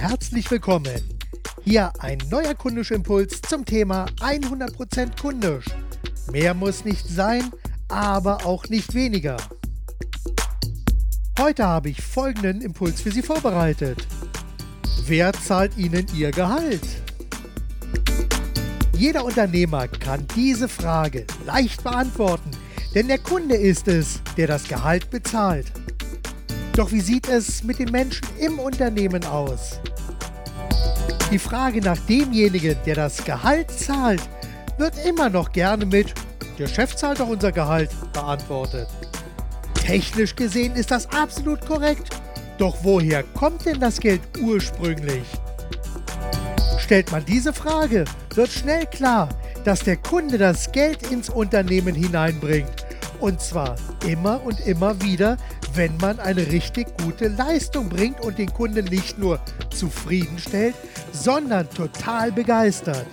herzlich willkommen. Hier ein neuer kundischer Impuls zum Thema 100% kundisch. Mehr muss nicht sein, aber auch nicht weniger. Heute habe ich folgenden Impuls für Sie vorbereitet. Wer zahlt Ihnen Ihr Gehalt? Jeder Unternehmer kann diese Frage leicht beantworten, denn der Kunde ist es, der das Gehalt bezahlt. Doch wie sieht es mit den Menschen im Unternehmen aus? Die Frage nach demjenigen, der das Gehalt zahlt, wird immer noch gerne mit Der Chef zahlt doch unser Gehalt beantwortet. Technisch gesehen ist das absolut korrekt. Doch woher kommt denn das Geld ursprünglich? Stellt man diese Frage, wird schnell klar, dass der Kunde das Geld ins Unternehmen hineinbringt. Und zwar immer und immer wieder, wenn man eine richtig gute Leistung bringt und den Kunden nicht nur zufriedenstellt, sondern total begeistert.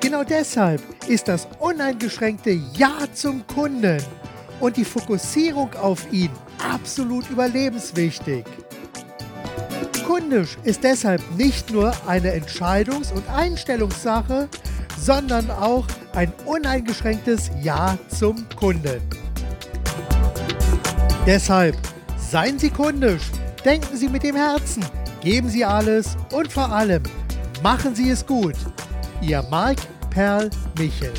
Genau deshalb ist das uneingeschränkte Ja zum Kunden und die Fokussierung auf ihn absolut überlebenswichtig. Kundisch ist deshalb nicht nur eine Entscheidungs- und Einstellungssache, sondern auch ein uneingeschränktes Ja zum Kunden. Deshalb seien Sie kundisch, denken Sie mit dem Herzen, geben Sie alles und vor allem machen Sie es gut. Ihr Marc Perl Michel.